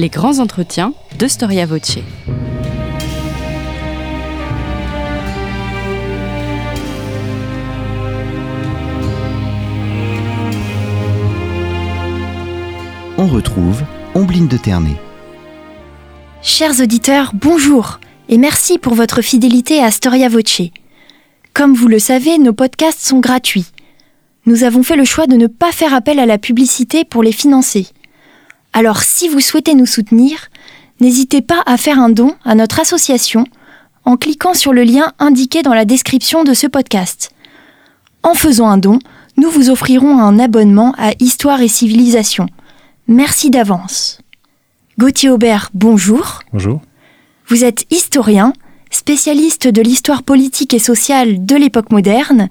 les grands entretiens de Storia Voce. On retrouve Ombline de Ternay. Chers auditeurs, bonjour et merci pour votre fidélité à Storia Voce. Comme vous le savez, nos podcasts sont gratuits. Nous avons fait le choix de ne pas faire appel à la publicité pour les financer. Alors si vous souhaitez nous soutenir, n'hésitez pas à faire un don à notre association en cliquant sur le lien indiqué dans la description de ce podcast. En faisant un don, nous vous offrirons un abonnement à Histoire et Civilisation. Merci d'avance. Gauthier Aubert, bonjour. Bonjour. Vous êtes historien, spécialiste de l'histoire politique et sociale de l'époque moderne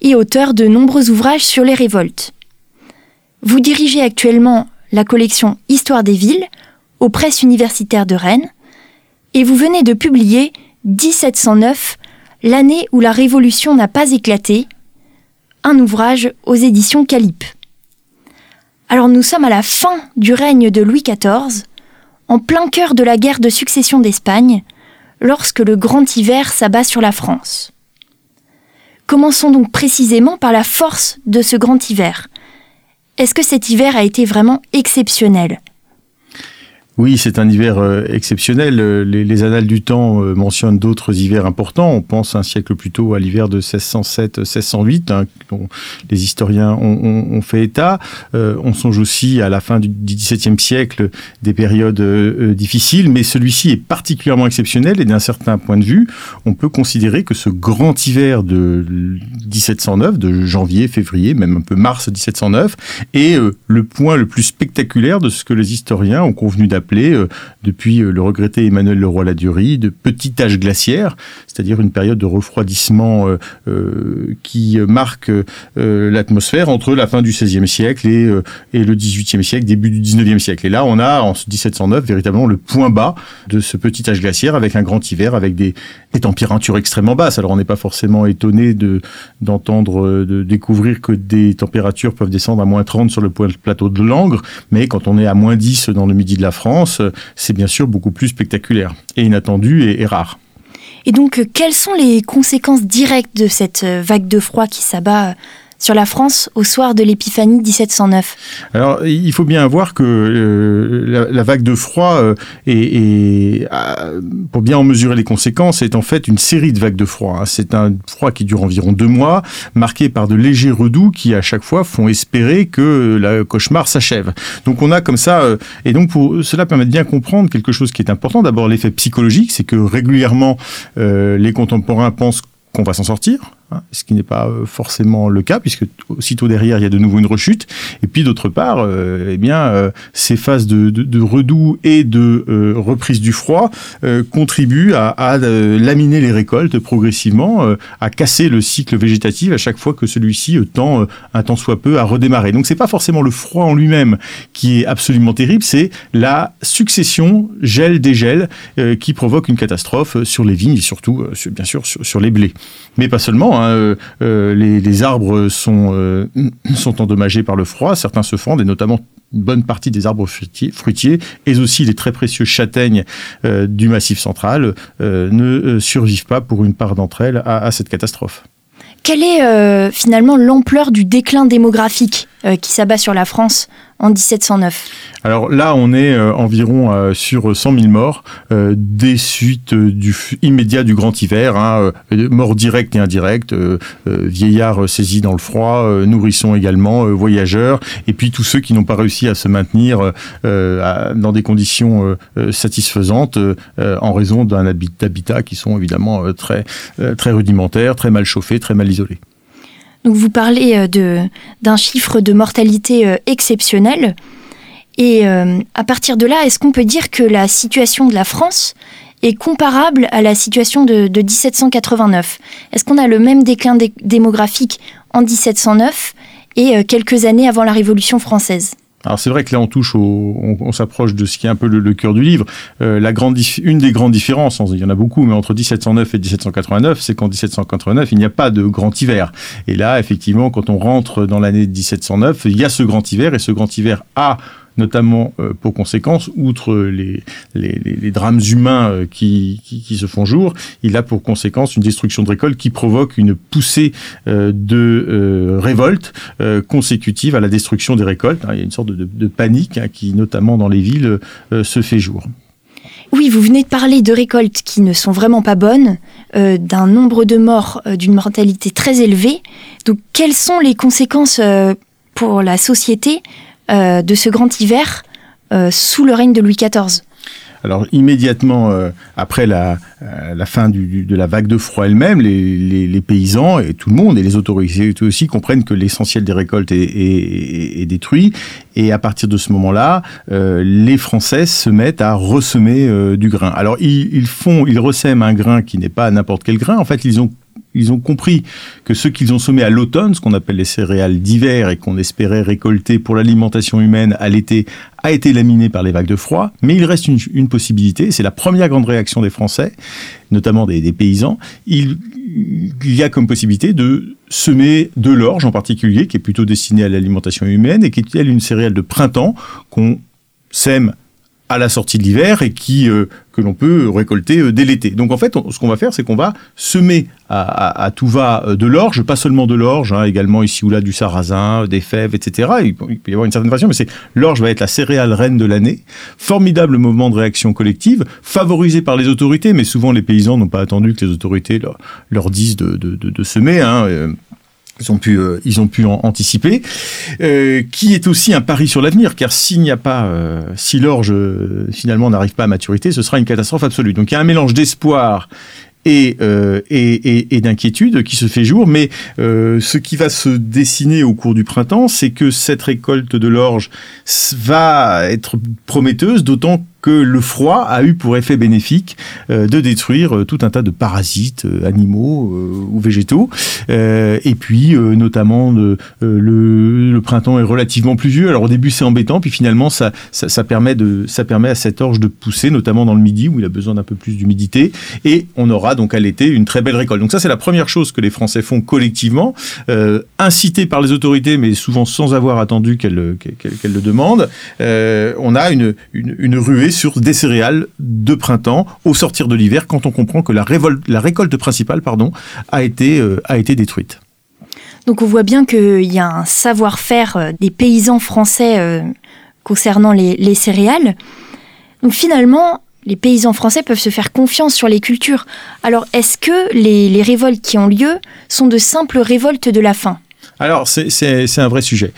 et auteur de nombreux ouvrages sur les révoltes. Vous dirigez actuellement la collection Histoire des villes aux presses universitaires de Rennes et vous venez de publier 1709, l'année où la Révolution n'a pas éclaté, un ouvrage aux éditions Calippe. Alors nous sommes à la fin du règne de Louis XIV, en plein cœur de la guerre de succession d'Espagne, lorsque le grand hiver s'abat sur la France. Commençons donc précisément par la force de ce grand hiver. Est-ce que cet hiver a été vraiment exceptionnel? Oui, c'est un hiver euh, exceptionnel. Euh, les, annales du temps euh, mentionnent d'autres hivers importants. On pense un siècle plus tôt à l'hiver de 1607-1608, hein, dont les historiens ont, fait état. on songe aussi à la fin du XVIIe siècle des périodes difficiles, mais celui-ci est particulièrement exceptionnel et d'un certain point de vue, on peut considérer que ce grand hiver de 1709, de janvier, février, même un peu mars 1709, est le point le plus spectaculaire de ce que les historiens ont convenu d'appeler euh, depuis euh, le regretté Emmanuel Leroy-Ladurie, de petit âge glaciaire, c'est-à-dire une période de refroidissement euh, qui marque l'atmosphère entre la fin du XVIe siècle et, le XVIIIe siècle, début du XIXe siècle. Et là, on a en 1709 véritablement le point bas de ce petit âge glaciaire avec un grand hiver, avec des, températures extrêmement basses. Alors on n'est pas forcément étonné de d'entendre, de découvrir que des températures peuvent descendre à moins 30 sur le plateau de Langres, mais quand on est à moins 10 dans le midi de la France, c'est bien sûr beaucoup plus spectaculaire et inattendu et, rare. Et donc, euh, quelles sont les conséquences directes de cette euh, vague de froid qui s'abat sur la France au soir de l'épiphanie 1709 Alors, il faut bien voir que euh, la, vague de froid, euh, est, pour bien en mesurer les conséquences, est en fait une série de vagues de froid. Hein. C'est un froid qui dure environ deux mois, marqué par de légers redoux qui, à chaque fois, font espérer que le cauchemar s'achève. Donc, on a comme ça, euh, et donc pour cela permet de bien comprendre quelque chose qui est important. D'abord, l'effet psychologique, c'est que régulièrement, les contemporains pensent qu'on va s'en sortir, ce qui n'est pas euh, forcément le cas, puisque aussitôt derrière, il y a de nouveau une rechute. Et puis d'autre part, euh, eh bien, euh, ces phases de, de, redoux et de reprise du froid contribuent à, laminer les récoltes progressivement, à casser le cycle végétatif à chaque fois que celui-ci tend un temps soit peu à redémarrer. Donc c'est pas forcément le froid en lui-même qui est absolument terrible, c'est la succession gel-dégel qui provoque une catastrophe sur les vignes et surtout, bien sûr, sur, sur les blés. Mais pas seulement. Hein, Euh, euh, les, arbres sont, euh, sont endommagés par le froid, certains se fendent, et notamment une bonne partie des arbres fruitiers, et aussi les très précieux châtaignes du massif central ne survivent pas pour une part d'entre elles à, cette catastrophe. Quelle est finalement l'ampleur du déclin démographique qui s'abat sur la France en 1709 Alors là, on est euh, environ euh, sur 100 000 morts euh, des suites du immédiat du grand hiver, hein, morts directes et indirectes, vieillards saisis dans le froid, nourrissons également, voyageurs, et puis tous ceux qui n'ont pas réussi à se maintenir dans des conditions satisfaisantes en raison d'un habitat qui sont évidemment très, très rudimentaires, très mal chauffés, très mal Donc vous parlez euh, d'un chiffre de mortalité euh, exceptionnel. Et euh, à partir de là, est-ce qu'on peut dire que la situation de la France est comparable à la situation de, 1789 Est-ce qu'on a le même déclin démographique en 1709 et quelques années avant la Révolution française? Alors c'est vrai que là on touche au, on, s'approche de ce qui est un peu le, cœur du livre. Euh, la grande, une des grandes différences, il y en a beaucoup, mais entre 1709 et 1789, c'est qu'en 1789 il n'y a pas de grand hiver. Et là effectivement, quand on rentre dans l'année 1709, il y a ce grand hiver et ce grand hiver a notamment pour conséquence, outre les, les, drames humains qui, qui, se font jour, il a pour conséquence une destruction de récolte qui provoque une poussée de révolte consécutive à la destruction des récoltes. Il y a une sorte de, panique hein, qui, notamment dans les villes, se fait jour. Oui, vous venez de parler de récoltes qui ne sont vraiment pas bonnes, euh, d'un nombre de morts, euh, d'une mortalité très élevée. Donc, quelles sont les conséquences euh, pour la société de ce grand hiver sous le règne de Louis XIV alors immédiatement euh, après la, euh, fin de la vague de froid elle-même, les, paysans et tout le monde et les autorités aussi comprennent que l'essentiel des récoltes est, détruit. Et à partir de ce moment-là, euh, les Français se mettent à ressemer du grain. Alors ils, ils, font, ils ressèment un grain qui n'est pas n'importe quel grain. En fait, ils ont ils ont compris que ce qu'ils ont semé à l'automne, ce qu'on appelle les céréales d'hiver et qu'on espérait récolter pour l'alimentation humaine à l'été, a été laminé par les vagues de froid. Mais il reste une, possibilité, c'est la première grande réaction des Français, notamment des, paysans. Il, il, y a comme possibilité de semer de l'orge en particulier, qui est plutôt destinée à l'alimentation humaine et qui est une céréale de printemps qu'on sème à la sortie de l'hiver et qui euh, que l'on peut récolter euh, dès l'été. Donc en fait, ce qu'on va faire, c'est qu'on va semer à, tout va euh, de l'orge, pas seulement de l'orge, hein, également ici ou là du sarrasin, des fèves, etc. Il peut, y avoir une certaine variation, mais c'est l'orge va être la céréale reine de l'année. Formidable mouvement de réaction collective, favorisé par les autorités, mais souvent les paysans n'ont pas attendu que les autorités leur, disent de, semer. Hein, ils ont pu, euh, ils ont pu anticiper, euh, qui est aussi un pari sur l'avenir, car s'il n'y a pas, euh, si l'orge finalement n'arrive pas à maturité, ce sera une catastrophe absolue. Donc il y a un mélange d'espoir et, et, et, d'inquiétude qui se fait jour, mais ce qui va se dessiner au cours du printemps, c'est que cette récolte de l'orge va être prometteuse, d'autant que le froid a eu pour effet bénéfique euh, de détruire euh, tout un tas de parasites euh, animaux ou végétaux. et puis, notamment, le, le, printemps est relativement pluvieux. Alors au début, c'est embêtant, puis finalement, ça, ça, permet de, ça permet à cette orge de pousser, notamment dans le midi, où il a besoin d'un peu plus d'humidité. Et on aura donc à l'été une très belle récolte. Donc ça, c'est la première chose que les Français font collectivement, incités par les autorités, mais souvent sans avoir attendu qu'elles le demandent. on a une, une, une ruée sur des céréales de printemps au sortir de l'hiver quand on comprend que la, la récolte principale pardon, a, été, euh, a été détruite. Donc on voit bien qu'il y a un savoir-faire euh, des paysans français euh, concernant les, céréales. Donc finalement, les paysans français peuvent se faire confiance sur les cultures. Alors est-ce que les, les révoltes qui ont lieu sont de simples révoltes de la faim? Alors, c'est un vrai sujet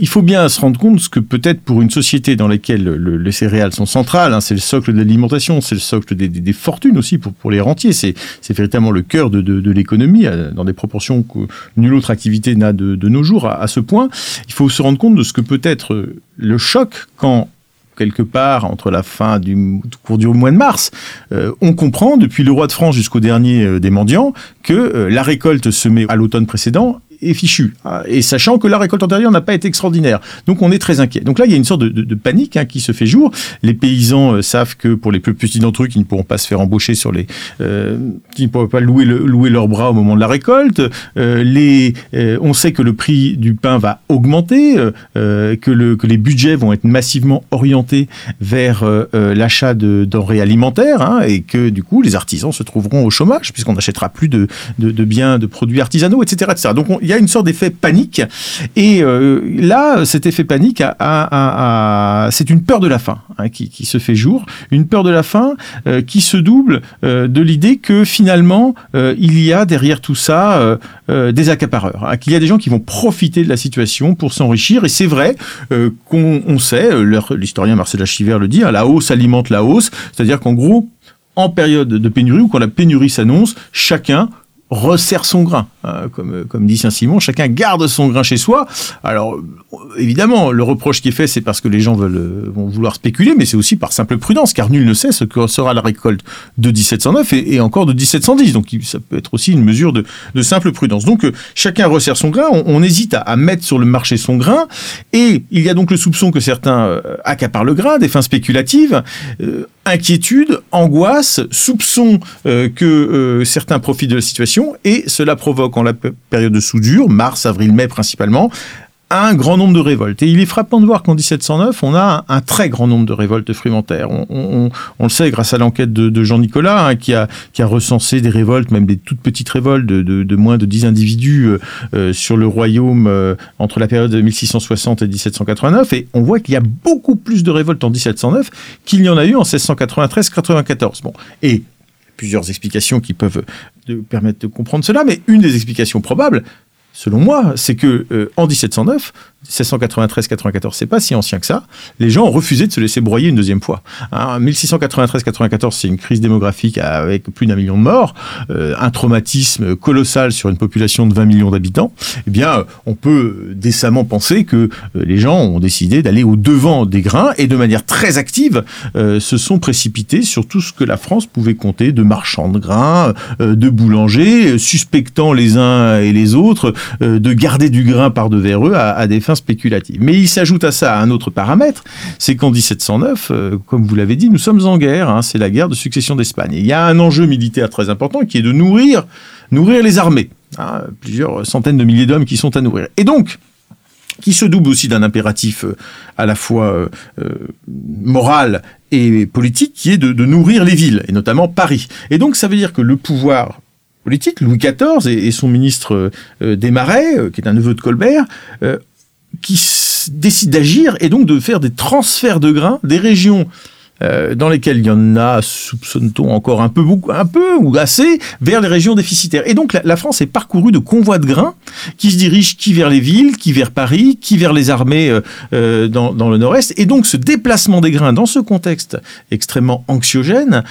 il faut bien se rendre compte que peut-être pour une société dans laquelle les céréales sont centrales, hein, c'est le socle de l'alimentation, c'est le socle des, fortunes aussi pour, pour les rentiers, c'est véritablement le cœur de, l'économie euh, dans des proportions que nulle autre activité n'a de, nos jours à, ce point. Il faut se rendre compte de ce que peut être le choc quand quelque part entre la fin du cours du mois de mars, euh, on comprend depuis le roi de France jusqu'au dernier euh, des mendiants que la récolte se met à l'automne précédent est fichu. Ah, et sachant que la récolte antérieure n'a pas été extraordinaire. Donc on est très inquiet. Donc là, il y a une sorte de, panique hein, qui se fait jour. Les paysans euh, savent que pour les plus petits d'entre eux qui ne pourront pas se faire embaucher sur les... Euh, qui ne pourront pas louer, louer leurs bras au moment de la récolte, euh, les, on sait que le prix du pain va augmenter, que, le, que les budgets vont être massivement orientés vers l'achat de denrées alimentaires hein, et que du coup les artisans se trouveront au chômage puisqu'on n'achètera plus de, de, biens, de produits artisanaux, etc. etc. Donc il y a une sorte d'effet panique. Et euh, là, cet effet panique, c'est une peur de la faim hein, qui, se fait jour, une peur de la faim euh, qui se double euh, de l'idée que finalement, il y a derrière tout ça des accapareurs, hein, qu'il y a des gens qui vont profiter de la situation pour s'enrichir. Et c'est vrai qu'on sait, l'historien Marcel Achiver le dit, hein, la hausse alimente la hausse, c'est-à-dire qu'en gros, en période de pénurie ou quand la pénurie s'annonce, chacun resserre son grain. Hein, comme, comme dit Saint-Simon, chacun garde son grain chez soi. Alors, évidemment, le reproche qui est fait, c'est parce que les gens veulent, vont vouloir spéculer, mais c'est aussi par simple prudence, car nul ne sait ce que sera la récolte de 1709 et, encore de 1710. Donc, ça peut être aussi une mesure de, de simple prudence. Donc, euh, chacun resserre son grain, on, hésite à, mettre sur le marché son grain, et il y a donc le soupçon que certains euh, accaparent le grain, des fins spéculatives, euh, inquiétude, angoisse, soupçon que certains profitent de la situation, et cela provoque en la période de soudure, mars, avril, mai principalement, un grand nombre de révoltes. Et il est frappant de voir qu'en 1709, on a un, très grand nombre de révoltes frumentaires. On, le sait grâce à l'enquête de, Jean Nicolas, hein, qui, a, recensé des révoltes, même des toutes petites révoltes de, moins de 10 individus euh, euh, sur le royaume euh, entre la période de 1660 et 1789. Et on voit qu'il y a beaucoup plus de révoltes en 1709 qu'il y en a eu en 1693-94. Bon, et plusieurs explications qui peuvent permettre de comprendre cela, mais une des explications probables, selon moi, c'est que en 1709, 1693-94, c'est pas si ancien que ça. Les gens ont refusé de se laisser broyer une deuxième fois. 1693-94, hein, c'est une crise démographique avec plus d'un million de morts, euh, un traumatisme colossal sur une population de 20 millions d'habitants. Eh bien, on peut décemment penser que euh, les gens ont décidé d'aller au devant des grains et de manière très active euh, se sont précipités sur tout ce que la France pouvait compter de marchands de grains, de boulangers, suspectant les uns et les autres de garder du grain par devers eux à, à des spéculative. Mais il s'ajoute à ça un autre paramètre, c'est qu'en 1709, euh, comme vous l'avez dit, nous sommes en guerre, hein, c'est la guerre de succession d'Espagne. Il y a un enjeu militaire très important qui est de nourrir, nourrir les armées. Hein, plusieurs centaines de milliers d'hommes qui sont à nourrir. Et donc, qui se double aussi d'un impératif euh, à la fois euh, moral et politique, qui est de, nourrir les villes, et notamment Paris. Et donc ça veut dire que le pouvoir politique, Louis XIV et, son ministre Desmarais, qui est un neveu de Colbert, qui décide d'agir et donc de faire des transferts de grains des régions euh, dans lesquelles il y en a, soupçonne-t-on encore un peu, beaucoup, un peu ou assez, vers les régions déficitaires. Et donc la, France est parcourue de convois de grains qui se dirigent qui vers les villes, qui vers Paris, qui vers les armées euh, euh, dans, dans, le nord-est. Et donc ce déplacement des grains dans ce contexte extrêmement anxiogène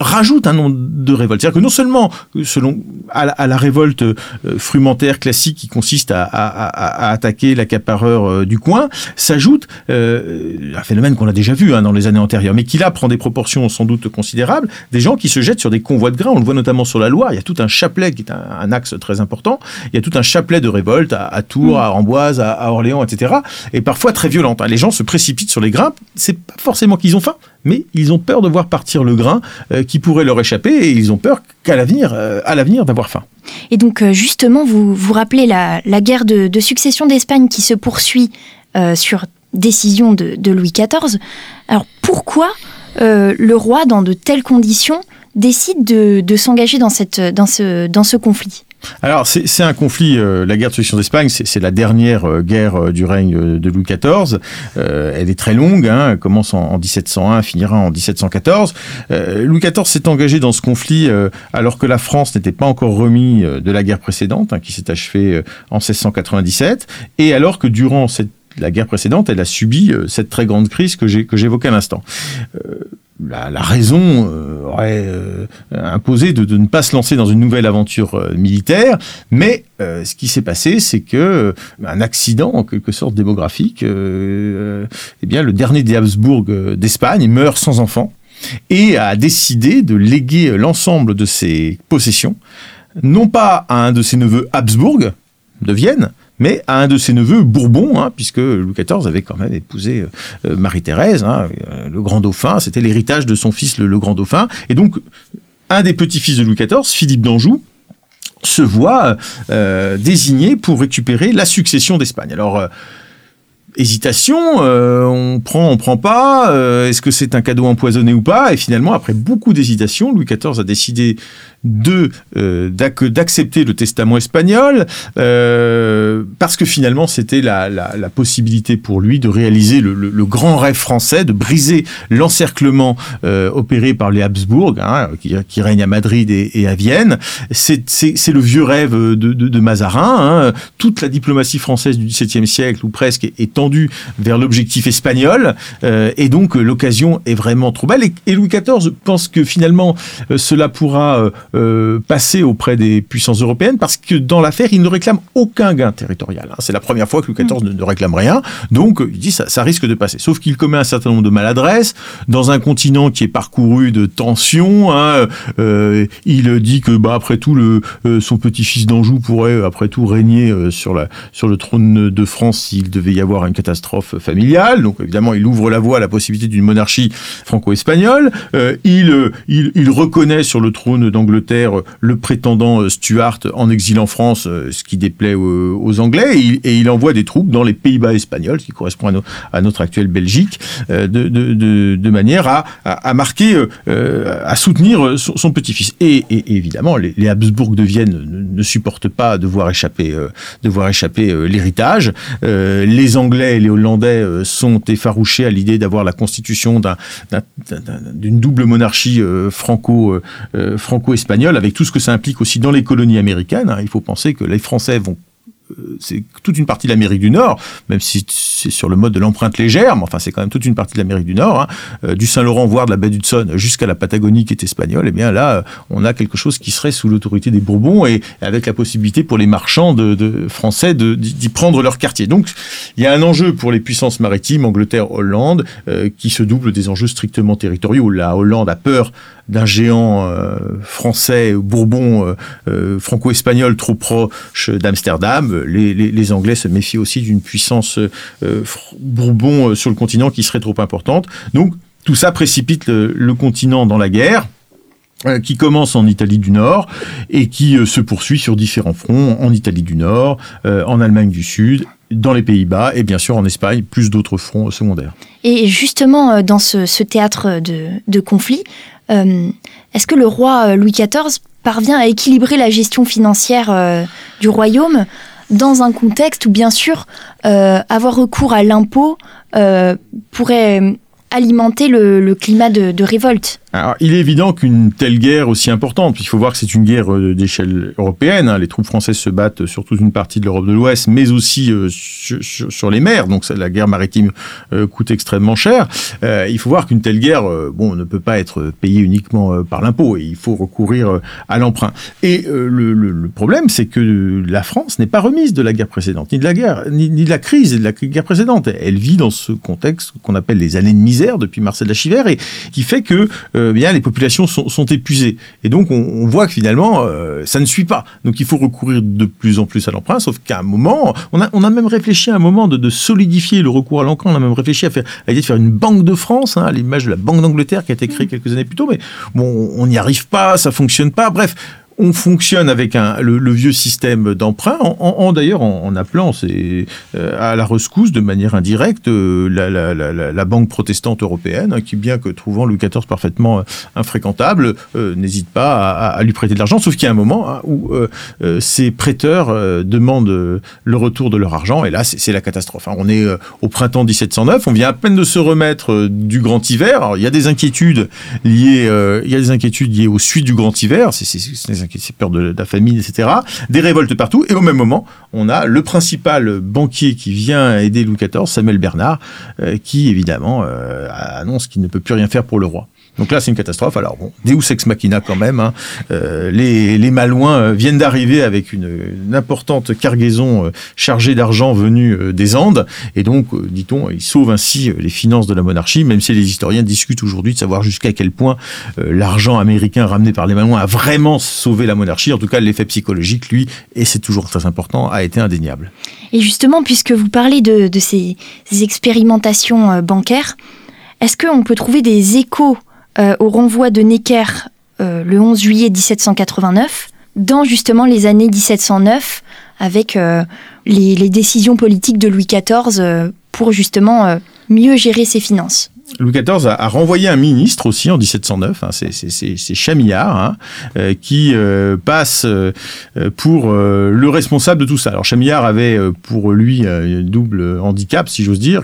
rajoute un nombre de révoltes. C'est-à-dire que non seulement, selon à la, révolte frumentaire classique qui consiste à, à, à, attaquer l'accapareur du coin, s'ajoute un phénomène qu'on a déjà vu hein, dans les années antérieures mais qui là prend des proportions sans doute considérables, des gens qui se jettent sur des convois de grains. On le voit notamment sur la Loire. Il y a tout un chapelet qui est un, axe très important. Il y a tout un chapelet de révoltes à, Tours, à Amboise, à, Orléans, etc. Et parfois très violentes. Les gens se précipitent sur les grains. C'est pas forcément qu'ils ont faim, mais ils ont peur de voir partir le grain euh, qui pourrait leur échapper et ils ont peur qu'à l'avenir, euh, à l'avenir, d'avoir faim. Et donc euh, justement, vous vous rappelez la, guerre de, succession d'Espagne qui se poursuit sur décision de, Louis XIV. Alors pourquoi euh, le roi, dans de telles conditions, décide de, s'engager dans, dans, ce, dans ce conflit? Alors c'est un conflit, euh, la guerre de succession d'Espagne, c'est la dernière euh, guerre du règne de Louis XIV. elle est très longue, hein, elle commence en, 1701, finira en 1714. Louis XIV s'est engagé dans ce conflit alors que la France n'était pas encore remis de la guerre précédente, hein, qui s'est achevée en 1697, et alors que durant cette la guerre précédente, elle a subi euh, cette très grande crise que j'évoquais à l'instant. Euh, la, raison euh, aurait imposé de, ne pas se lancer dans une nouvelle aventure militaire, mais ce qui s'est passé, c'est que un accident en quelque sorte démographique, eh bien le dernier des Habsbourg d'Espagne meurt sans enfant et a décidé de léguer l'ensemble de ses possessions, non pas à un de ses neveux Habsbourg de Vienne, mais à un de ses neveux, Bourbon, hein, puisque Louis XIV avait quand même épousé euh, Marie-Thérèse, hein, euh, le grand dauphin, c'était l'héritage de son fils, le, grand dauphin, et donc un des petits-fils de Louis XIV, Philippe d'Anjou, se voit euh, désigné pour récupérer la succession d'Espagne. Alors, hésitation, on prend, on prend pas, est-ce que c'est un cadeau empoisonné ou pas? Et finalement, après beaucoup d'hésitation, Louis XIV a décidé de euh, d'accepter le testament espagnol euh, parce que finalement c'était la, la, possibilité pour lui de réaliser le, le, grand rêve français, de briser l'encerclement euh, opéré par les Habsbourg, hein, qui, qui règnent à Madrid et, et à Vienne. C'est le vieux rêve de, de, de Mazarin. Hein. Toute la diplomatie française du XVIIe siècle ou presque est, vers l'objectif espagnol, euh, et donc l'occasion est vraiment trop belle. Et, et, Louis XIV pense que finalement cela pourra euh, passer auprès des puissances européennes parce que dans l'affaire, il ne réclame aucun gain territorial. Hein. C'est la première fois que Louis XIV mm. ne, réclame rien, donc il dit ça, ça risque de passer. Sauf qu'il commet un certain nombre de maladresses dans un continent qui est parcouru de tensions. Hein, euh, il dit que bah après tout, le, euh, son petit-fils d'Anjou pourrait après tout régner sur la sur le trône de France s'il devait y avoir une, catastrophe familiale. Donc évidemment, il ouvre la voie à la possibilité d'une monarchie franco-espagnole. il, il, reconnaît sur le trône d'Angleterre le prétendant Stuart en exil en France, ce qui déplaît aux, Anglais, et il, envoie des troupes dans les Pays-Bas espagnols, qui correspond à, notre actuelle Belgique, de, de, manière à, à, marquer, à soutenir son, petit-fils. Et, évidemment, les, Habsbourg de Vienne ne, ne supportent pas de voir échapper, de voir échapper l'héritage. les Anglais les Hollandais sont effarouchés à l'idée d'avoir la constitution d'une double monarchie franco, franco-espagnole, avec tout ce que ça implique aussi dans les colonies américaines. Hein. Il faut penser que les Français vont euh, c'est toute une partie de l'Amérique du Nord, même si c'est sur le mode de l'empreinte légère, mais enfin c'est quand même toute une partie de l'Amérique du Nord, hein. euh, du Saint-Laurent, voire de la baie d'Hudson, jusqu'à la Patagonie qui est espagnole, et eh bien là, on a quelque chose qui serait sous l'autorité des Bourbons et avec la possibilité pour les marchands de, français d'y prendre leur quartier. Donc il y a un enjeu pour les puissances maritimes, Angleterre, Hollande, euh, qui se double des enjeux strictement territoriaux. La Hollande a peur d'un géant euh, français, bourbon, euh, euh, franco-espagnol trop proche d'Amsterdam. Les, les, Anglais se méfient aussi d'une puissance bourbon sur le continent qui serait trop importante. Donc tout ça précipite le, continent dans la guerre qui commence en Italie du Nord et qui se poursuit sur différents fronts, en Italie du Nord, en Allemagne du Sud, dans les Pays-Bas et bien sûr en Espagne, plus d'autres fronts secondaires. Et justement, dans ce, théâtre de, conflit, euh, est-ce que le roi euh, Louis XIV parvient à équilibrer la gestion financière euh, du royaume dans un contexte où, bien sûr, avoir recours à l'impôt pourrait alimenter le, climat de révolte? Il est évident qu'une telle guerre aussi importante, il faut voir que c'est une guerre euh, d'échelle européenne, hein, les troupes françaises se battent sur toute une partie de l'Europe de l'Ouest, mais aussi euh, sur, les mers, donc la guerre maritime euh, coûte extrêmement cher. il faut voir qu'une telle guerre, bon, ne peut pas être payée uniquement par l'impôt, et il faut recourir à l'emprunt. Et le, problème, c'est que la France n'est pas remise de la guerre précédente, ni de la guerre, ni, de la crise et de la guerre précédente. Elle vit dans ce contexte qu'on appelle les années de misère depuis Marcel Lachivert, et qui fait que euh, bien les populations sont, sont, épuisées. Et donc on, voit que finalement euh, ça ne suit pas. Donc il faut recourir de plus en plus à l'emprunt, sauf qu'à un moment, on a, on a même réfléchi à un moment de, de solidifier le recours à l'emprunt. On a même réfléchi à faire, à l'idée de faire une banque de France, hein, à l'image de la Banque d'Angleterre qui a été créée quelques années plus tôt. Mais bon, on n'y arrive pas, ça fonctionne pas. Bref on fonctionne avec un, le, vieux système d'emprunt, en, d'ailleurs en, appelant euh, à la rescousse de manière indirecte euh, la, banque protestante européenne, hein, qui bien que trouvant Louis XIV parfaitement euh, infréquentable, n'hésite pas à, lui prêter de l'argent, sauf qu'il y a un moment hein, où ces prêteurs demandent le retour de leur argent, et là c'est la catastrophe. Hein. On est au printemps 1709, on vient à peine de se remettre du grand hiver. Alors, il y a des inquiétudes liées, il y a des inquiétudes liées aux suites du grand hiver. C'est qui s'est peur de, la famine, etc. Des révoltes partout. Et au même moment, on a le principal banquier qui vient aider Louis XIV, Samuel Bernard, euh, qui évidemment euh, annonce qu'il ne peut plus rien faire pour le roi. Donc là, c'est une catastrophe. Alors bon, Deus ex machina quand même. Hein. Euh, les, les Malouins euh, viennent d'arriver avec une, importante cargaison euh, chargée d'argent venue des Andes, et donc, dit-on, ils sauvent ainsi les finances de la monarchie, même si les historiens discutent aujourd'hui de savoir jusqu'à quel point l'argent américain ramené par les Malouins a vraiment sauvé la monarchie. En tout cas, l'effet psychologique, lui, et c'est toujours très important, a été indéniable. Et justement, puisque vous parlez de, de ces, ces expérimentations bancaires, est-ce qu'on peut trouver des échos euh, au renvoi de Necker euh, le 11 juillet 1789, dans justement les années 1709, avec euh, les, décisions politiques de Louis XIV pour justement mieux gérer ses finances. Louis XIV a, renvoyé un ministre aussi en 1709, hein, c'est Chamillard, hein, euh, qui euh, passe euh, pour le responsable de tout ça. Alors Chamillard avait pour lui un double handicap, si j'ose dire,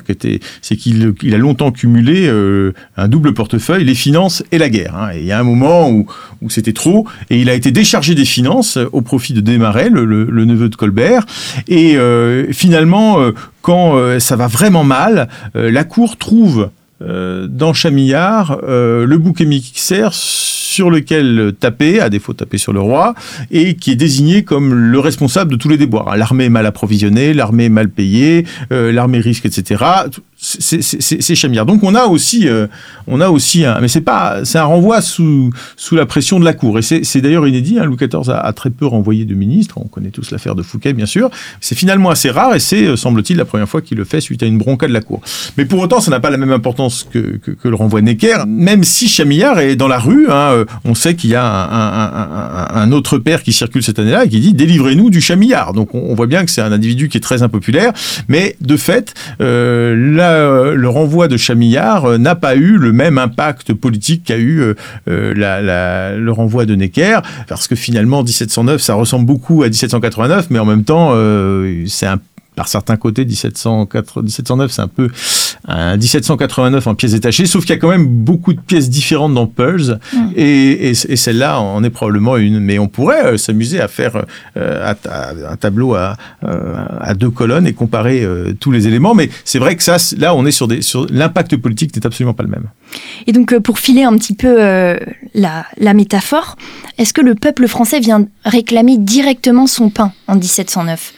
c'est qu'il il a longtemps cumulé un double portefeuille, les finances et la guerre. Hein. Et il y a un moment où, où c'était trop, et il a été déchargé des finances au profit de Desmarais, le, le neveu de Colbert. Et finalement, quand ça va vraiment mal, la Cour trouve euh, dans Chamillard euh, le bouc émissaire sur lequel taper, à défaut taper sur le roi, et qui est désigné comme le responsable de tous les déboires. L'armée est mal approvisionnée, l'armée est mal payée, euh, l'armée risque, etc c'est Chamillard. Donc on a aussi, euh, on a aussi un, mais c'est pas, c'est un renvoi sous sous la pression de la cour. Et c'est d'ailleurs inédit. Hein, Louis XIV a, très peu renvoyé de ministres. On connaît tous l'affaire de Fouquet, bien sûr. C'est finalement assez rare et c'est, euh, semble-t-il, la première fois qu'il le fait suite à une bronca de la cour. Mais pour autant, ça n'a pas la même importance que, que, le renvoi Necker. Même si Chamillard est dans la rue, hein, euh, on sait qu'il y a un, un, autre père qui circule cette année-là et qui dit délivrez-nous du Chamillard. Donc on, voit bien que c'est un individu qui est très impopulaire, mais de fait, euh, euh, le renvoi de Chamillard euh, n'a pas eu le même impact politique qu'a eu euh, le renvoi de Necker, parce que finalement 1709, ça ressemble beaucoup à 1789, mais en même temps, c'est un par certains côtés, 1704, 1709, c'est un peu un 1789 en pièces détachées, sauf qu'il y a quand même beaucoup de pièces différentes dans Pearls, mm. et, celle-là en est probablement une. Mais on pourrait euh, s'amuser à faire euh, un tableau à, euh, à, deux colonnes et comparer tous les éléments, mais c'est vrai que ça, là, on est sur, des, sur l'impact politique n'est absolument pas le même. Et donc, pour filer un petit peu la, la métaphore, est-ce que le peuple français vient réclamer directement son pain en 1709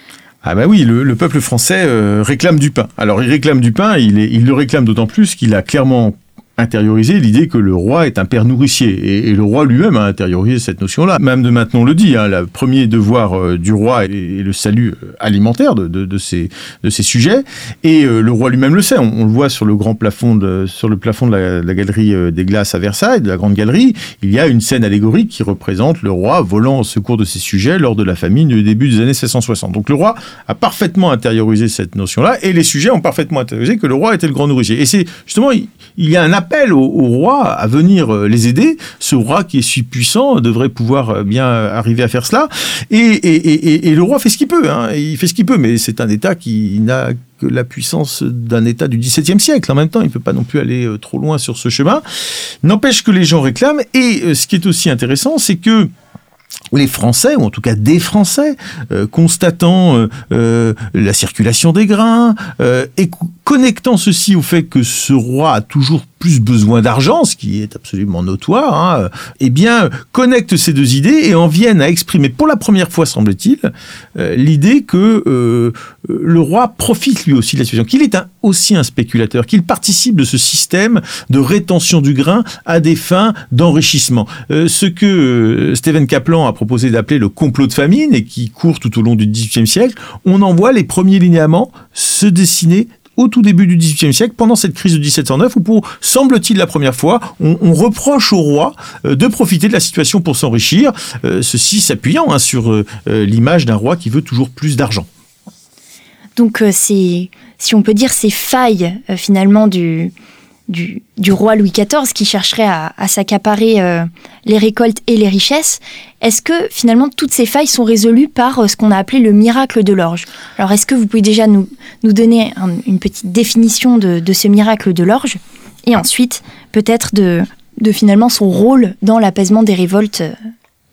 ah bah oui, le, peuple français euh, réclame du pain. Alors il réclame du pain, il, il le réclame d'autant plus qu'il a clairement intérioriser l'idée que le roi est un père nourricier. Et, le roi lui-même a intériorisé cette notion-là. Même de maintenant on le dit, hein, le premier devoir euh, du roi est, le salut euh, alimentaire de, de, sujets. Et euh, le roi lui-même le sait. On, le voit sur le grand plafond de, sur le plafond de la, galerie des glaces à Versailles, de la grande galerie. Il y a une scène allégorique qui représente le roi volant au secours de ses sujets lors de la famine du début des années 1660. Donc le roi a parfaitement intériorisé cette notion-là et les sujets ont parfaitement intériorisé que le roi était le grand nourricier. Et c'est justement, il, il y a un appelle au, roi à venir euh, les aider. Ce roi qui est si puissant devrait pouvoir euh, bien arriver à faire cela. Et, le roi fait ce qu'il peut. Hein. Il fait ce qu'il peut, mais c'est un État qui n'a que la puissance d'un État du XVIIe siècle. En même temps, il ne peut pas non plus aller euh, trop loin sur ce chemin. N'empêche que les gens réclament. Et ce qui est aussi intéressant, c'est que les Français, ou en tout cas des Français, constatant la circulation des grains et connectant ceci au fait que ce roi a toujours plus besoin d'argent, ce qui est absolument notoire, hein, eh bien, connectent ces deux idées et en viennent à exprimer pour la première fois, semble-t-il, euh, l'idée que euh, le roi profite lui aussi de la situation, qu'il est aussi un spéculateur, qu'il participe de ce système de rétention du grain à des fins d'enrichissement. Euh, ce que Stephen Kaplan a proposé d'appeler le complot de famine et qui court tout au long du XVIIIe siècle, on en voit les premiers linéaments se dessiner au tout début du XVIIIe siècle, pendant cette crise de 1709, où pour, semble-t-il, la première fois, on, reproche au roi euh, de profiter de la situation pour s'enrichir, euh, ceci s'appuyant hein, sur euh, l'image d'un roi qui veut toujours plus d'argent. Donc c'est, si on peut dire, ces failles finalement du, du, roi Louis XIV qui chercherait à, s'accaparer euh, les récoltes et les richesses, est-ce que finalement toutes ces failles sont résolues par euh, ce qu'on a appelé le miracle de l'orge? Alors est-ce que vous pouvez déjà nous, nous donner une petite définition de, de ce miracle de l'orge? Et ensuite peut-être de, de finalement son rôle dans l'apaisement des révoltes euh,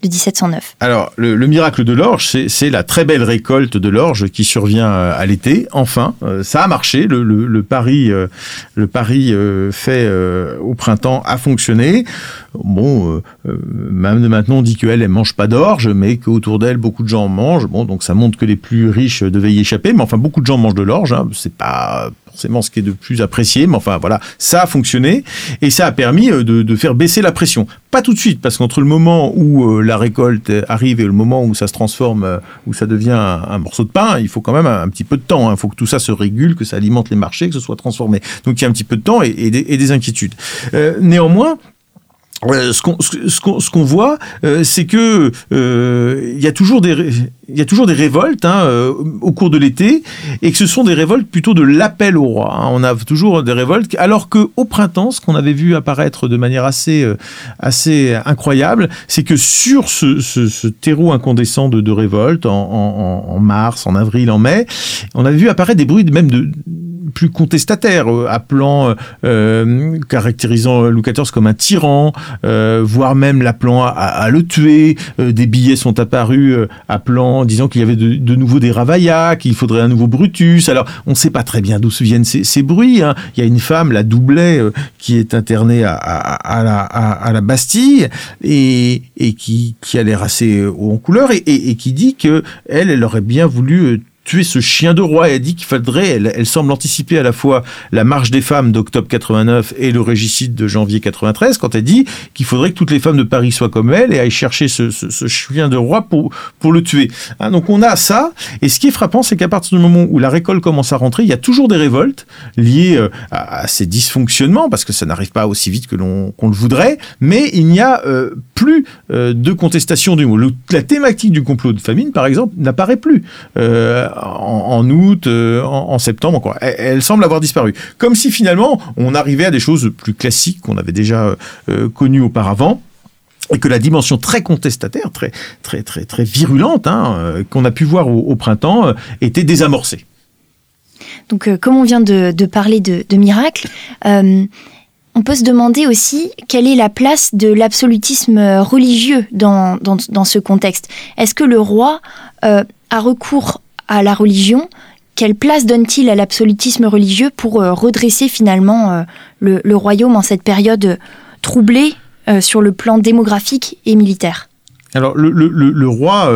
de 1709. Alors, le, miracle de l'orge, c'est la très belle récolte de l'orge qui survient euh, à l'été. Enfin, euh, ça a marché. Le, le, pari, le pari euh, fait au printemps a fonctionné. Bon, même maintenant, on dit qu'elle, elle mange pas d'orge, mais qu'autour d'elle, beaucoup de gens en mangent. Bon, donc ça montre que les plus riches devaient y échapper. Mais enfin, beaucoup de gens mangent de l'orge. Hein. C'est pas forcément ce qui est de plus apprécié, mais enfin voilà, ça a fonctionné et ça a permis de, de faire baisser la pression. Pas tout de suite, parce qu'entre le moment où la récolte arrive et le moment où ça se transforme, euh, où ça devient un, morceau de pain, il faut quand même un, petit peu de temps. Hein. Il faut que tout ça se régule, que ça alimente les marchés, que ce soit transformé. Donc il y a un petit peu de temps et, des, inquiétudes. Euh, néanmoins, euh, ce qu'on voit, euh, c'est que euh, il y a toujours des il y a toujours des révoltes hein, au cours de l'été et que ce sont des révoltes plutôt de l'appel au roi. Hein. On a toujours des révoltes, alors que au printemps, ce qu'on avait vu apparaître de manière assez assez incroyable, c'est que sur ce, terreau incandescent de, de révolte en, en, mars, en avril, en mai, on avait vu apparaître des bruits même de plus contestataires, appelant, caractérisant Louis XIV comme un tyran, euh, voire même l'appelant à, le tuer. Euh, des billets sont apparus euh, appelant, disant qu'il y avait de, nouveau des Ravaillac, qu'il faudrait un nouveau Brutus. Alors, on ne sait pas très bien d'où se viennent ces, bruits. Hein. Il y a une femme, la Doublet, qui est internée à, la, Bastille et, qui, a l'air assez haut en couleur et, qui dit que elle, elle aurait bien voulu tuer ce chien de roi. Et elle dit qu'il faudrait, elle, semble anticiper à la fois la marche des femmes d'octobre 89 et le régicide de janvier 93, quand elle dit qu'il faudrait que toutes les femmes de Paris soient comme elle et aillent chercher ce, chien de roi pour, pour le tuer. Hein, donc on a ça. Et ce qui est frappant, c'est qu'à partir du moment où la récolte commence à rentrer, il y a toujours des révoltes liées euh, à, ces dysfonctionnements, parce que ça n'arrive pas aussi vite que l'on le voudrait, mais il n'y a euh, plus euh, de contestation du mot. la thématique du complot de famine, par exemple, n'apparaît plus en, août, en, septembre, quoi. Elle, semble avoir disparu. Comme si finalement on arrivait à des choses plus classiques qu'on avait déjà connues auparavant et que la dimension très contestataire, très très très très virulente hein, qu'on a pu voir au, printemps était désamorcée. Donc, euh, comme on vient de, parler de, miracle, euh, on peut se demander aussi quelle est la place de l'absolutisme religieux dans, ce contexte. Est-ce que le roi euh, a recours à la religion Quelle place donne-t-il à l'absolutisme religieux pour redresser finalement le, royaume en cette période troublée sur le plan démographique et militaire? Alors, le roi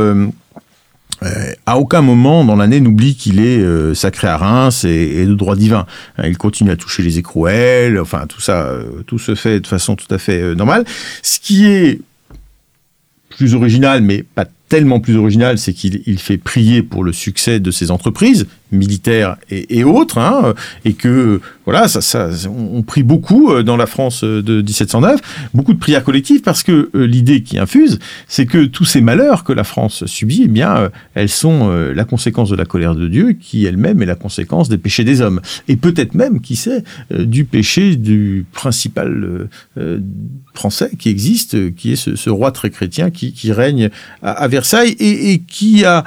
euh, à aucun moment dans l'année n'oublie qu'il est euh, sacré à Reims et, de droit divin. Euh, il continue à toucher les écrouelles, enfin tout ça, tout se fait de façon tout à fait normale. Ce qui est plus original, mais pas tellement plus original, c'est qu'il fait prier pour le succès de ses entreprises militaires et, autres, hein, et que voilà, ça, ça, on, prie beaucoup euh, dans la France euh, de 1709, beaucoup de prières collectives, parce que euh, l'idée qui infuse, c'est que tous ces malheurs que la France subit, eh bien, elles sont la conséquence de la colère de Dieu, qui elle-même est la conséquence des péchés des hommes, et peut-être même, qui sait, du péché du principal français qui existe, qui est ce, roi très chrétien qui, règne à, Et qui a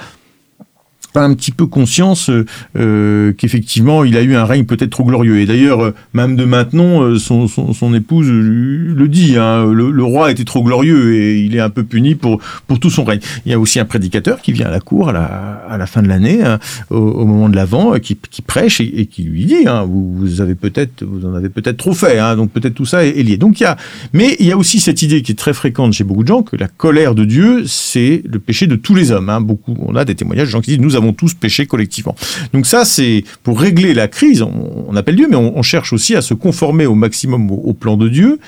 un petit peu conscience euh, euh, qu'effectivement il a eu un règne peut-être trop glorieux. Et d'ailleurs, euh, même de maintenant, son, son, épouse le dit, hein, le, roi était trop glorieux et il est un peu puni pour, pour tout son règne. Il y a aussi un prédicateur qui vient à la cour à la, à la fin de l'année, hein, au, moment de l'Avent, qui, qui prêche et, qui lui dit, hein, vous, avez peut-être, vous en avez peut-être trop fait, hein, donc peut-être tout ça est, lié. Donc il y a, mais il y a aussi cette idée qui est très fréquente chez beaucoup de gens que la colère de Dieu, c'est le péché de tous les hommes. Hein. Beaucoup, on a des témoignages de gens qui disent, nous avons tous péché collectivement. Donc ça, c'est pour régler la crise, on, appelle Dieu, mais on, cherche aussi à se conformer au maximum au plan de Dieu.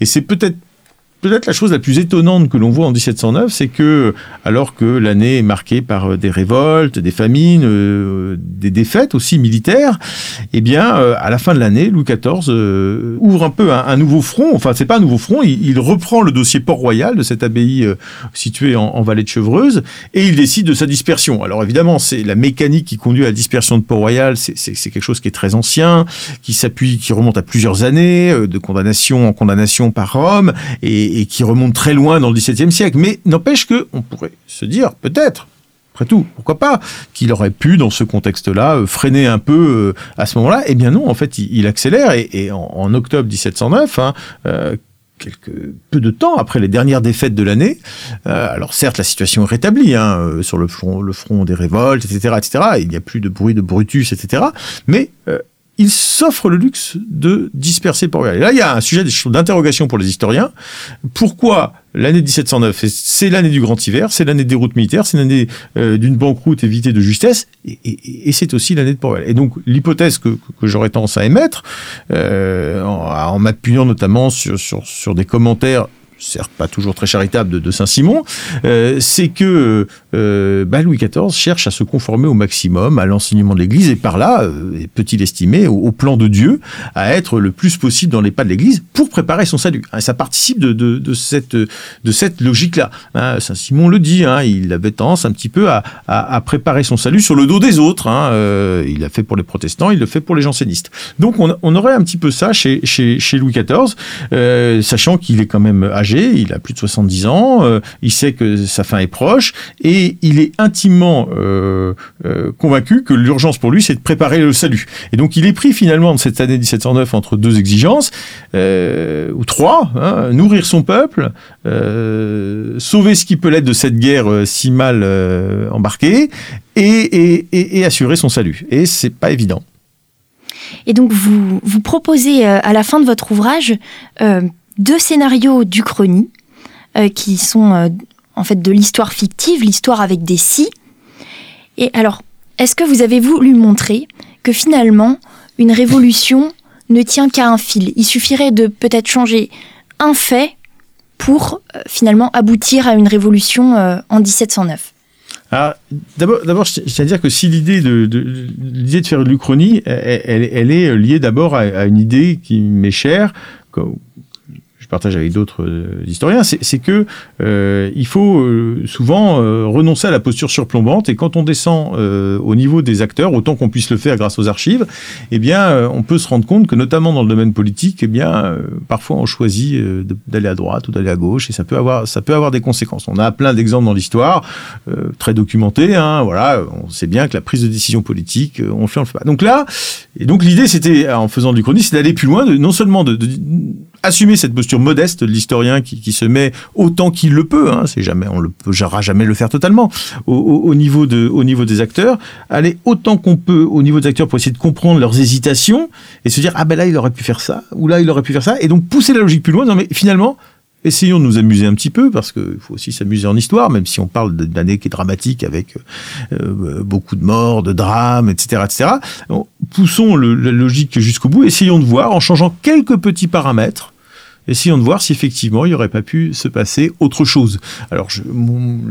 Et c'est peut-être peut-être la chose la plus étonnante que l'on voit en 1709, c'est que, alors que l'année est marquée par euh, des révoltes, des famines, euh, des défaites aussi militaires, eh bien, euh, à la fin de l'année, Louis XIV ouvre un peu un, nouveau front. Enfin, c'est pas un nouveau front. Il, reprend le dossier Port-Royal de cette abbaye située en, vallée de Chevreuse et il décide de sa dispersion. Alors évidemment, c'est la mécanique qui conduit à la dispersion de Port-Royal. C'est quelque chose qui est très ancien, qui s'appuie, qui remonte à plusieurs années de condamnation en condamnation par Rome et et, qui remonte très loin dans le XVIIe siècle. Mais n'empêche que on pourrait se dire, peut-être, après tout, pourquoi pas, qu'il aurait pu, dans ce contexte-là, euh, freiner un peu euh, à ce moment-là. Eh bien non, en fait, il, accélère. Et, en, octobre 1709, hein, euh, quelques peu de temps après les dernières défaites de l'année. alors certes, la situation est rétablie hein, sur le front, le front des révoltes, etc., etc. Il n'y a plus de bruit de Brutus, etc. Mais il s'offre le luxe de disperser Port-Royal. Et là, il y a un sujet d'interrogation pour les historiens. Pourquoi l'année 1709 C'est l'année du grand hiver, c'est l'année des routes militaires, c'est l'année euh, d'une banqueroute évitée de justesse, et, c'est aussi l'année de Port-Royal. Et donc, l'hypothèse que, j'aurais tendance à émettre, euh, en, m'appuyant notamment sur, sur des commentaires certes pas toujours très charitable de, Saint-Simon, euh, c'est que euh, bah, Louis XIV cherche à se conformer au maximum à l'enseignement de l'Église et par là, euh, peut-il estimer, au, plan de Dieu, à être le plus possible dans les pas de l'Église pour préparer son salut? Hein, ça participe de, cette, de cette logique-là. Hein, Saint-Simon le dit, hein, il avait tendance un petit peu à, préparer son salut sur le dos des autres. il l'a fait pour les protestants, il le fait pour les jansénistes. Donc on, aurait un petit peu ça chez, chez, chez Louis XIV, sachant qu'il est quand même âgé il a plus de 70 ans, euh, il sait que sa fin est proche, et il est intimement euh, euh, convaincu que l'urgence pour lui, c'est de préparer le salut. Et donc il est pris finalement de cette année 1709 entre deux exigences, ou trois, hein, nourrir son peuple, sauver ce qui peut l'être de cette guerre si mal embarquée, et, assurer son salut. Et c'est pas évident. Et donc vous, vous proposez à la fin de votre ouvrage deux scénarios d'Uchronie, euh, qui sont euh, en fait de l'histoire fictive, l'histoire avec des si. Et alors, est-ce que vous avez voulu montrer que finalement, une révolution ne tient qu'à un fil? Il suffirait de peut-être changer un fait pour euh, finalement aboutir à une révolution euh, en 1709 d'abord, d'abord, je tiens à dire que si l'idée de, l'idée de faire de l'Uchronie, elle, est liée d'abord à, une idée qui m'est chère, partage avec d'autres euh, historiens, c'est que euh, il faut euh, souvent renoncer à la posture surplombante et quand on descend au niveau des acteurs, autant qu'on puisse le faire grâce aux archives, eh bien, on peut se rendre compte que notamment dans le domaine politique, eh bien, parfois on choisit d'aller à droite ou d'aller à gauche et ça peut avoir ça peut avoir des conséquences. On a plein d'exemples dans l'histoire très documentés. Hein, voilà, on sait bien que la prise de décision politique, on le fait, on le fait pas. Donc là, et donc l'idée, c'était en faisant du chronique, c'est d'aller plus loin, de, non seulement de, de assumer cette posture modeste de l'historien qui, qui, se met autant qu'il le peut, hein, c'est jamais, on ne pourra jamais le faire totalement, au, au, niveau de, au niveau des acteurs, aller autant qu'on peut au niveau des acteurs pour essayer de comprendre leurs hésitations et se dire ah ben là il aurait pu faire ça ou là il aurait pu faire ça et donc pousser la logique plus loin. Non mais finalement Essayons de nous amuser un petit peu, parce qu'il faut aussi s'amuser en histoire, même si on parle d'une année qui est dramatique avec euh, beaucoup de morts, de drames, etc. etc. poussons la logique jusqu'au bout, essayons de voir, en changeant quelques petits paramètres, essayons de voir si effectivement il n'y aurait pas pu se passer autre chose. Alors, je,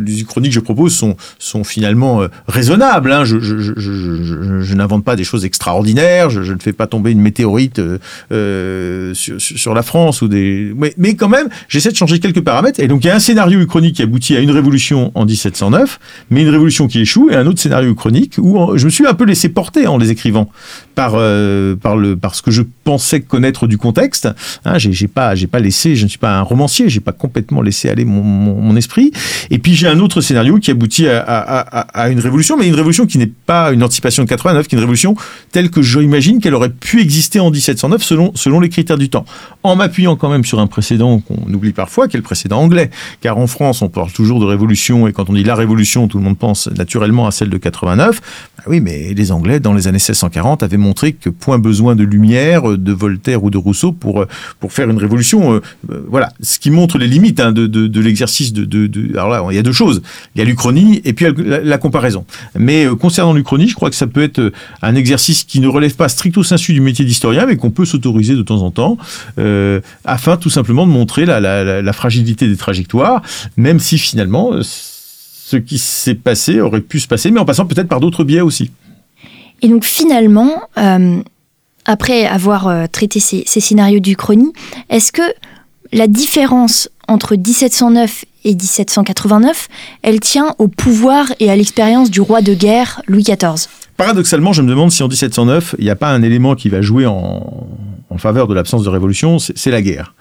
les chroniques que je propose sont, finalement euh, raisonnables. Hein. Je, n'invente pas des choses extraordinaires. Je, ne fais pas tomber une météorite euh, euh sur, la France ou des. Mais, quand même, j'essaie de changer quelques paramètres. Et donc, il y a un scénario chronique qui aboutit à une révolution en 1709, mais une révolution qui échoue, et un autre scénario chronique où je me suis un peu laissé porter en les écrivant par par le parce que je pensais connaître du contexte. Hein, j'ai pas pas laissé, je ne suis pas un romancier, j'ai pas complètement laissé aller mon, esprit. Et puis j'ai un autre scénario qui aboutit à, une révolution, mais une révolution qui n'est pas une anticipation de 89, qui est une révolution telle que j'imagine qu'elle aurait pu exister en 1709 selon selon les critères du temps, en m'appuyant quand même sur un précédent qu'on oublie parfois, qui est le précédent anglais. Car en France, on parle toujours de révolution, et quand on dit la révolution, tout le monde pense naturellement à celle de 89. Bah oui, mais les Anglais, dans les années 1640, avaient montré que point besoin de lumière, de Voltaire ou de Rousseau pour pour faire une révolution euh, euh, voilà, ce qui montre les limites hein, de, de, l'exercice de, de, Alors là, il y a deux choses. Il y a l'Uchronie et puis la, comparaison. Mais euh, concernant l'Uchronie, je crois que ça peut être un exercice qui ne relève pas stricto sensu du métier d'historien, mais qu'on peut s'autoriser de temps en temps, afin tout simplement de montrer la, la, fragilité des trajectoires, même si finalement ce qui s'est passé aurait pu se passer, mais en passant peut-être par d'autres biais aussi. Et donc finalement, après avoir euh, traité ces, scénarios d'Uchronie, est-ce que la différence entre 1709 et 1789, elle tient au pouvoir et à l'expérience du roi de guerre Louis XIV Paradoxalement, je me demande si en 1709, il n'y a pas un élément qui va jouer en, faveur de l'absence de révolution, c'est la guerre.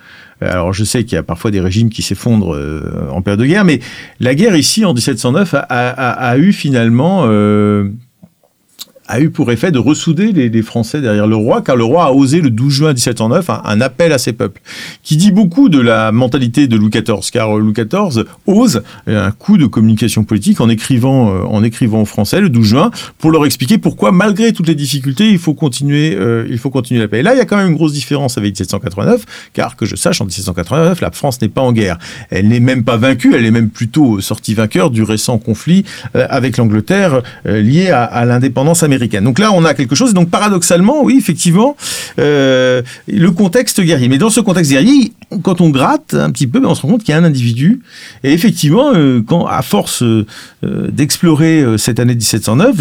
Euh, alors je sais qu'il y a parfois des régimes qui s'effondrent euh, en période de guerre, mais la guerre ici en 1709 a, eu finalement a eu pour effet de ressouder les, les, Français derrière le roi, car le roi a osé le 12 juin 1709 un, appel à ses peuples, qui dit beaucoup de la mentalité de Louis XIV, car Louis XIV ose un coup de communication politique en écrivant, euh, en écrivant aux Français le 12 juin pour leur expliquer pourquoi, malgré toutes les difficultés, il faut continuer, euh, il faut continuer la paix. Et là, il y a quand même une grosse différence avec 1789, car que je sache, en 1789, la France n'est pas en guerre. Elle n'est même pas vaincue, elle est même plutôt sortie vainqueur du récent conflit euh, avec l'Angleterre lié à, à l'indépendance américaine. Donc là, on a quelque chose. Donc paradoxalement, oui, effectivement, euh, le contexte guerrier. Mais dans ce contexte guerrier, quand on gratte un petit peu, ben, on se rend compte qu'il y a un individu. Et effectivement, euh, quand à force euh, d'explorer cette année 1709,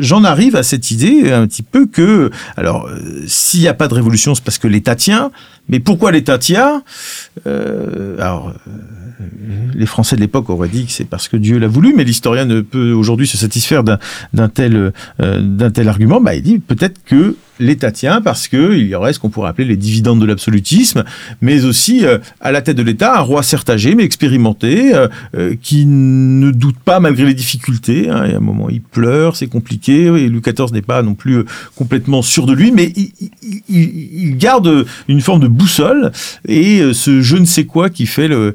j'en arrive à cette idée un petit peu que, alors, s'il n'y a pas de révolution, c'est parce que l'État tient. Mais pourquoi l'État tient? Alors les Français de l'époque auraient dit que c'est parce que Dieu l'a voulu, mais l'historien ne peut aujourd'hui se satisfaire d'un tel, euh, d'un tel argument. Bah, il dit peut-être que l'État tient parce que il y aurait ce qu'on pourrait appeler les dividendes de l'absolutisme, mais aussi euh, à la tête de l'État un roi certes âgé mais expérimenté, euh, euh, qui ne doute pas malgré les difficultés. Hein, il y a un moment il pleure, c'est compliqué. Et Louis XIV n'est pas non plus complètement sûr de lui, mais il, il, garde une forme de boussole et ce je ne sais quoi qui fait le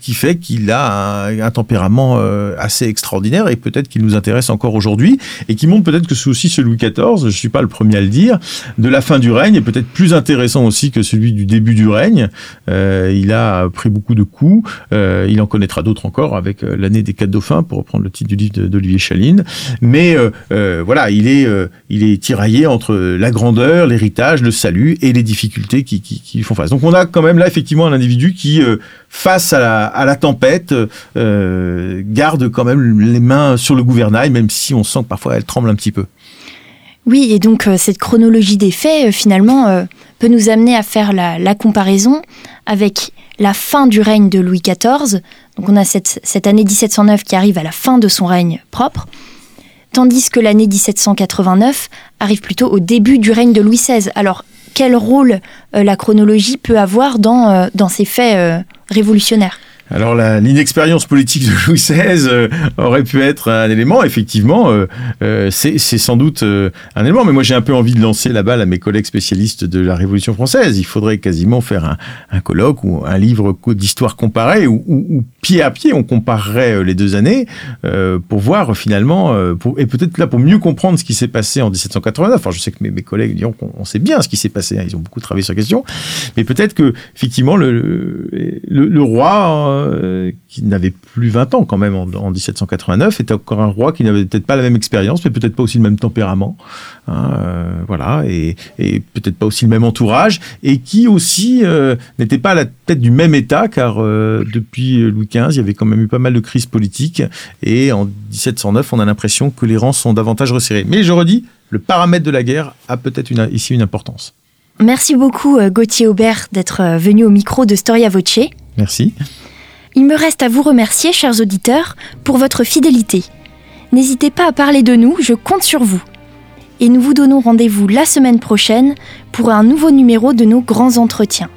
qui fait qu'il a un, un tempérament assez extraordinaire et peut-être qu'il nous intéresse encore aujourd'hui et qui montre peut-être que c'est aussi ce Louis XIV. Je suis pas le premier à le dire, de la fin du règne, et peut-être plus intéressant aussi que celui du début du règne. Euh, il a pris beaucoup de coups, euh, il en connaîtra d'autres encore avec euh, l'année des quatre dauphins, pour reprendre le titre du livre d'Olivier Chaline. Mais voilà, il est, il est tiraillé entre la grandeur, l'héritage, le salut et les difficultés qui, qui, qui, font face. Donc on a quand même là effectivement un individu qui, face à la, à la tempête, garde quand même les mains sur le gouvernail, même si on sent que parfois elle tremble un petit peu. Oui, et donc euh, cette chronologie des faits, euh, finalement, euh, peut nous amener à faire la, comparaison avec la fin du règne de Louis XIV. Donc on a cette, année 1709 qui arrive à la fin de son règne propre, tandis que l'année 1789 arrive plutôt au début du règne de Louis XVI. Alors quel rôle la chronologie peut avoir dans ces faits révolutionnaires? Alors l'inexpérience politique de Louis XVI euh, aurait pu être un élément, effectivement, euh, euh, c'est sans doute un élément, mais moi j'ai un peu envie de lancer la balle à mes collègues spécialistes de la Révolution française. Il faudrait quasiment faire un, colloque ou un livre d'histoire comparée, où, pied à pied on comparerait les deux années pour voir finalement, et peut-être là pour mieux comprendre ce qui s'est passé en 1789. Enfin, je sais que mes, collègues diront qu'on sait bien ce qui s'est passé, hein, ils ont beaucoup travaillé sur la question, mais peut-être que effectivement le, le, le roi euh, qui n'avait plus 20 ans quand même en, 1789, était encore un roi qui n'avait peut-être pas la même expérience, mais peut-être pas aussi le même tempérament, hein, euh, voilà, et, peut-être pas aussi le même entourage, et qui aussi euh, n'était pas à la tête du même État, car depuis Louis XV, il y avait quand même eu pas mal de crises politiques, et en 1709, on a l'impression que les rangs sont davantage resserrés. Mais je redis, le paramètre de la guerre a peut-être ici une importance. Merci beaucoup Gauthier Aubert d'être venu au micro de Storia Voce. Merci. Il me reste à vous remercier, chers auditeurs, pour votre fidélité. N'hésitez pas à parler de nous, je compte sur vous. Et nous vous donnons rendez-vous la semaine prochaine pour un nouveau numéro de nos grands entretiens.